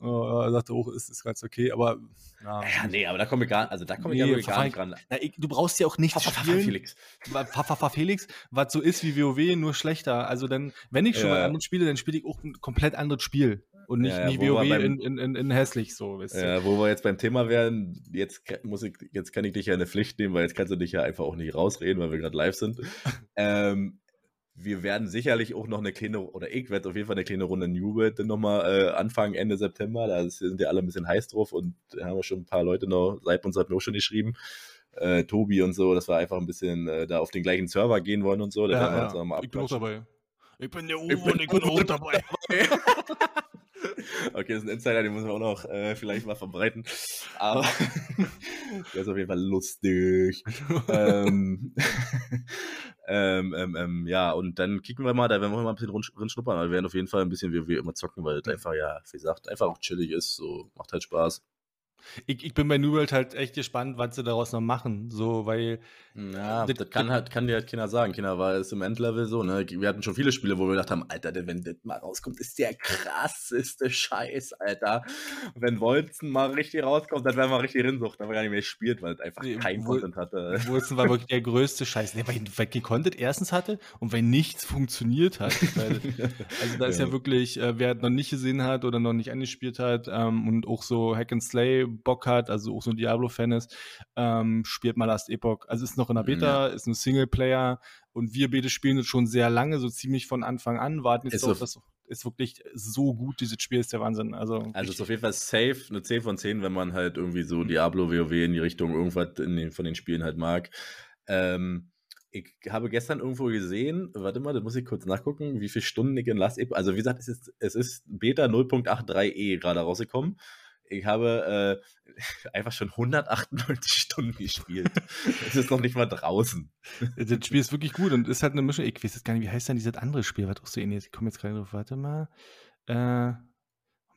B: Oh, er sagte auch, es ist ganz okay, aber ja.
C: ja, nee, aber da komme ich gar, also da komme ich
B: Nee,
C: gar nicht ran.
B: Na, ich, du brauchst ja auch nicht
C: Papa, Papa,
B: spielen.
C: Felix.
B: Papa Felix, was so ist wie WoW, nur schlechter. Also dann, wenn ich schon
C: Ja.
B: mal anderes spiele, dann spiele ich auch ein komplett anderes Spiel. Und nicht,
C: Ja,
B: nicht WoW
C: beim-
B: in, in, in, hässlich so. Weißt du?
C: Ja, wo wir jetzt beim Thema wären, jetzt muss ich, jetzt kann ich dich ja in eine Pflicht nehmen, weil jetzt kannst du dich ja einfach auch nicht rausreden, weil wir gerade live sind. ähm, wir werden sicherlich auch noch eine kleine, oder ich werde auf jeden Fall eine kleine Runde New World dann nochmal äh, anfangen Ende September. Da sind ja alle ein bisschen heiß drauf und da haben wir schon ein paar Leute noch, seit uns hat mir auch schon geschrieben. Äh, Tobi und so, dass wir einfach ein bisschen äh, da auf den gleichen Server gehen wollen und so. Da werden wir uns mal
B: ich bin auch dabei. Ich bin der
C: Ich
B: Uwe
C: bin
B: und ich bin auch dabei.
C: Okay, das ist ein Insider, den müssen wir auch noch äh, vielleicht mal verbreiten. Aber der ist auf jeden Fall lustig. ähm, ähm, ähm, ähm, ja, und dann kicken wir mal, da werden wir mal ein bisschen drin schnuppern, aber wir werden auf jeden Fall ein bisschen wie wir immer zocken, weil es einfach, ja, wie gesagt, einfach auch chillig ist, so macht halt Spaß.
B: Ich, ich bin bei New World halt echt gespannt, was sie daraus noch machen. So, weil
C: Ja,
B: Das-
C: das kann halt, kann dir halt keiner sagen. Kinder war es im Endlevel so, ne? Wir hatten schon viele Spiele, wo wir gedacht haben, Alter, wenn das mal rauskommt, ist der krasseste Scheiß, Alter. Und wenn Wolzen mal richtig rauskommt, dann werden wir richtig Rinsucht, dann wir gar nicht mehr gespielt, weil es einfach
B: Nee,
C: kein
B: Wol-
C: Content hatte.
B: Wilson war wirklich der größte Scheiß. Nee, weil, weil kein Content erstens hatte und weil nichts funktioniert hat. Weil, also da ist ja,
C: Ja.
B: wirklich, äh, wer noch nicht gesehen hat oder noch nicht angespielt hat ähm, und auch so Hack and Slay Bock hat, also auch so ein Diablo-Fan ist, ähm, spielt mal Last Epoch. Also ist noch in der Beta, ist ein Singleplayer und wir beide spielen es schon sehr lange, so ziemlich von Anfang an, warten jetzt
C: Ist
B: auf das ist wirklich so gut, dieses Spiel ist der Wahnsinn. Also,
C: Also ist auf jeden Fall safe, eine 10 von 10, wenn man halt irgendwie so Diablo, WoW in die Richtung irgendwas in den, von den Spielen halt mag. Ähm, ich habe gestern irgendwo gesehen, warte mal, das muss ich kurz nachgucken, wie viele Stunden ich in Last Epoch, also wie gesagt, es ist, es ist Beta 0.83e gerade rausgekommen. Ich habe äh, einfach schon 198 Stunden gespielt. es ist noch nicht mal draußen.
B: Das Spiel ist wirklich gut und ist halt eine Mischung. Ich weiß jetzt gar nicht, wie heißt denn dieses andere Spiel, was auch so ähnlich ist. Ich komme jetzt gerade drauf, warte mal. Äh,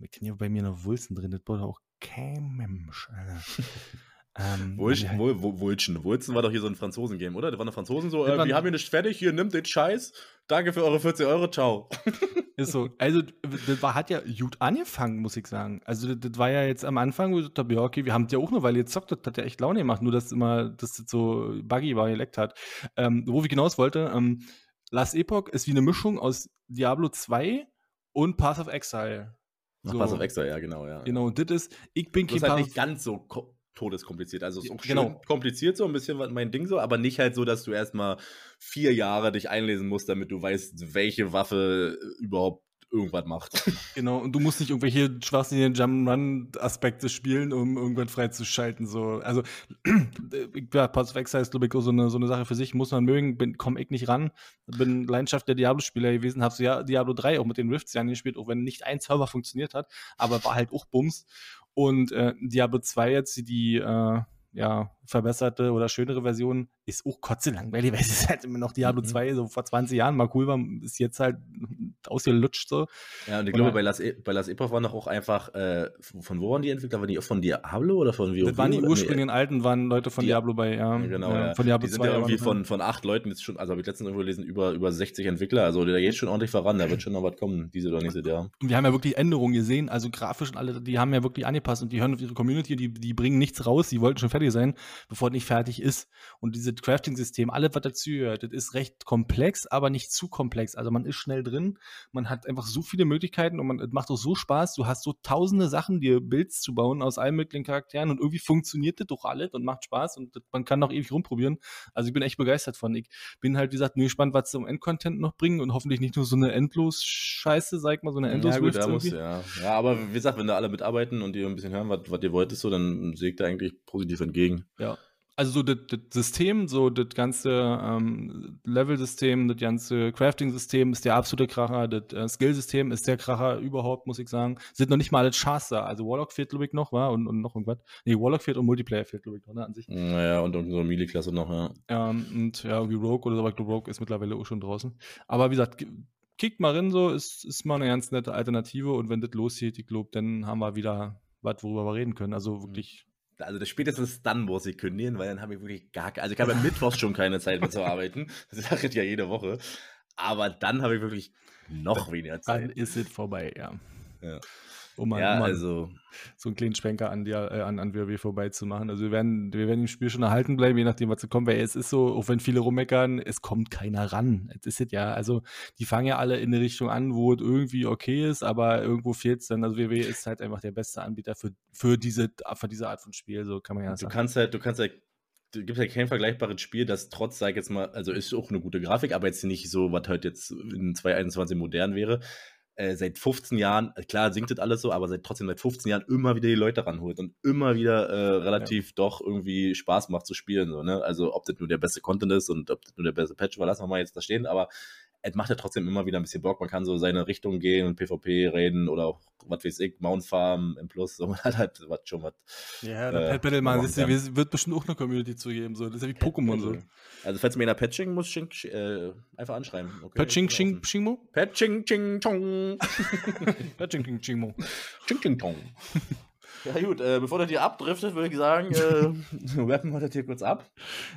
B: ich kann ja bei mir noch Wulsten drin, das braucht auch kein Mensch, Alter. Ähm,
C: Wulchen,
B: ja,
C: Wul- Wul- Wulchen. Wulchen war doch hier so ein Franzosen-Game, oder? Da waren doch Franzosen so, äh, wir haben hier nicht fertig, hier, nimmt den Scheiß. Danke für eure 40 Euro, ciao.
B: Ist so. Also, das war, hat ja gut angefangen, muss ich sagen. Also, das, das war ja jetzt am Anfang, wo ich dachte, ja, okay, wir haben das ja auch nur, weil ihr zockt, das hat ja echt Laune gemacht, nur dass immer, dass das so buggy war, geleckt hat. Ähm, wo ich hinaus wollte, ähm, Last Epoch ist wie eine Mischung aus Diablo 2 und Path of Exile.
C: Ach,
B: So.
C: Pass auf extra, ja, genau, ja.
B: Genau, und das ist, ich bin
C: Das ist
B: kein
C: halt
B: Path
C: nicht ganz so todeskompliziert. Also es ist auch
B: Genau.
C: schön kompliziert, so ein bisschen mein Ding so, aber nicht halt so, dass du erstmal vier Jahre dich einlesen musst, damit du weißt, welche Waffe äh, überhaupt irgendwas macht.
B: Genau, und du musst nicht irgendwelche schwachsinnigen Jump'n'Run-Aspekte spielen, um irgendwann freizuschalten. So. Also, ja, Path of Exile ist, glaube ich, so eine, so eine Sache für sich. Muss man mögen, bin, komm ich nicht ran. Bin Leidenschaft der Diablo-Spieler gewesen, hab so ja Diablo 3 auch mit den Rifts ja gespielt, auch wenn nicht ein Server funktioniert hat, aber war halt auch Bums. Und äh, Diablo 2 jetzt, die äh, ja, verbesserte oder schönere Version, ist auch kotze langweilig, weil es ist halt immer noch Diablo
C: Mhm.
B: 2, so vor 20 Jahren mal cool war, ist jetzt halt ausgelutscht so.
C: Ja, und ich glaube, bei Las, e bei Las Epoch waren doch auch einfach, äh, von wo waren die Entwickler? Waren die auch von Diablo oder von WoW?
B: Das waren die
C: Nee,
B: ursprünglichen alten, waren Leute von Diablo bei, ja.
C: Ja, genau,
B: ja,
C: ja.
B: Von Diablo
C: die sind
B: 2
C: ja irgendwie von, von acht Leuten jetzt schon, also habe ich letztens irgendwo gelesen, über, über 60 Entwickler. Also da geht schon ordentlich voran, da wird schon noch was kommen, diese oder nächstes Jahr.
B: Und wir haben ja wirklich Änderungen gesehen, also grafisch und alle, die haben ja wirklich angepasst und die hören auf ihre Community, die, die bringen nichts raus, die wollten schon fertig sein, bevor es nicht fertig ist. Und dieses Crafting-System, alles, was dazu gehört, das ist recht komplex, aber nicht zu komplex. Also man ist schnell drin, man hat einfach so viele Möglichkeiten und man es macht auch so Spaß. Du hast so tausende Sachen, dir Builds zu bauen aus allen möglichen Charakteren und irgendwie funktioniert das doch alles und macht Spaß und das, man kann noch ewig rumprobieren. Also ich bin echt begeistert von. Ich bin halt, wie gesagt, nur gespannt, was zum Endcontent noch bringen und hoffentlich nicht nur so eine Endlos-Scheiße, sag ich mal, so eine endlos
C: ja, gut, muss, ja. ja, aber wie gesagt, wenn da alle mitarbeiten und ihr ein bisschen hören, was, was ihr wolltest, so, dann ich da eigentlich positiv entgegen.
B: Ja. Also so das, das System, so das ganze ähm, Level-System, das ganze Crafting-System ist der absolute Kracher, das äh, Skill-System ist der Kracher überhaupt, muss ich sagen. Sind noch nicht mal alle Chars da. Also Warlock fehlt, glaube ich, noch, war und, und noch irgendwas. Nee, Warlock fehlt und Multiplayer fehlt, glaube ich, noch, ne, an sich.
C: Naja, und, und so eine Melee-Klasse noch, ja.
B: Ähm, und ja, irgendwie Rogue oder so, aber Rogue ist mittlerweile auch schon draußen. Aber wie gesagt, ge- kickt mal rein, so, ist, ist mal eine ganz nette Alternative und wenn das losgeht, ich glaube, dann haben wir wieder was, worüber wir reden können. Also wirklich.
C: Also das spätestens dann muss ich kündigen, weil dann habe ich wirklich gar keine, also ich habe am Mittwoch schon keine Zeit mehr zu arbeiten. Das sage ich ja jede Woche. Aber dann habe ich wirklich noch weniger
B: Dann
C: Zeit.
B: ist es vorbei, ja.
C: Ja.
B: Um mal,
C: Ja,
B: um
C: also
B: so einen kleinen Schwenker an, dir, äh, an, an WoW vorbeizumachen. Also wir werden, wir werden im Spiel schon erhalten bleiben, je nachdem, was so kommt, weil es ist so, auch wenn viele rummeckern, es kommt keiner ran. Es ist es ja, also die fangen ja alle in eine Richtung an, wo es irgendwie okay ist, aber irgendwo fehlt es dann. Also WoW ist halt einfach der beste Anbieter für, für, diese, für diese Art von Spiel, so kann man ja
C: du
B: sagen.
C: kannst halt, du kannst halt, du gibt halt kein vergleichbares Spiel, das trotz, sag ich jetzt mal, also ist auch eine gute Grafik, aber jetzt nicht so, was halt jetzt in 2021 modern wäre. Äh, seit 15 Jahren, äh, klar singt das alles so, aber seit trotzdem seit 15 Jahren immer wieder die Leute ranholt und immer wieder äh, relativ doch irgendwie Spaß macht zu spielen. So, ne? Also ob das nur der beste Content ist und ob das nur der beste Patch war, lassen wir mal jetzt da stehen, aber es macht ja trotzdem immer wieder ein bisschen Bock. Man kann so seine Richtung gehen und PvP reden oder auch, was weiß ich, Mount Farm im Plus. So, man hat halt was schon was.
B: Ja,
C: äh,
B: der Pet Battle, man, du, wird bestimmt auch eine Community zu geben, so. Das ist ja wie Pokémon, so.
C: Also, falls mir einer Patching muss, schink, sch- äh, einfach anschreiben. Okay,
B: Patching,
C: bin
B: Ching. Chingmo?
C: Patching, ching, chong.
B: Patching, Ching, Chingmo.
C: ching, ching, chong. Ja, gut, äh, bevor das hier abdriftet, würde ich sagen, äh, rappen wir das hier kurz ab.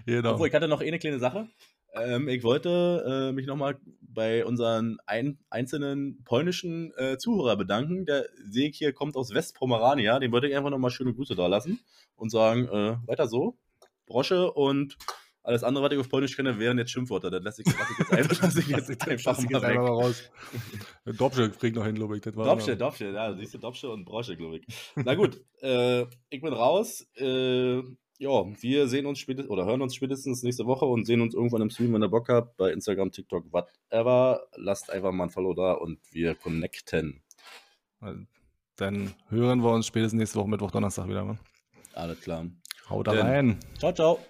B: Genau.
C: Obwohl, ich hatte noch eh eine kleine Sache. Ähm, ich wollte äh, mich nochmal bei unseren ein, einzelnen polnischen äh, Zuhörer bedanken. Der Seeg hier kommt aus Westpomerania. Den wollte ich einfach nochmal schöne Grüße da lassen und sagen, äh, weiter so. Brosche und alles andere, was ich auf Polnisch kenne, wären jetzt Schimpfwörter. Das lasse ich, lass ich jetzt einfach, lass ich jetzt einfach
B: Das
C: mal
B: einfach mal
C: weg.
B: raus. Dobsche kriegt noch hin, glaube ich.
C: Dobsche, Dobsche, ja, siehst du, Dobsche und Brosche, glaube ich. Na gut, äh, ich bin raus. Äh, ja, wir sehen uns spätestens oder hören uns spätestens nächste Woche und sehen uns irgendwann im Stream, wenn ihr Bock habt, bei Instagram, TikTok, whatever. Lasst einfach mal ein Follow da und wir connecten.
B: Dann hören wir uns spätestens nächste Woche Mittwoch, Donnerstag wieder. Mann.
C: Alles klar.
B: Haut rein.
C: Ciao, ciao.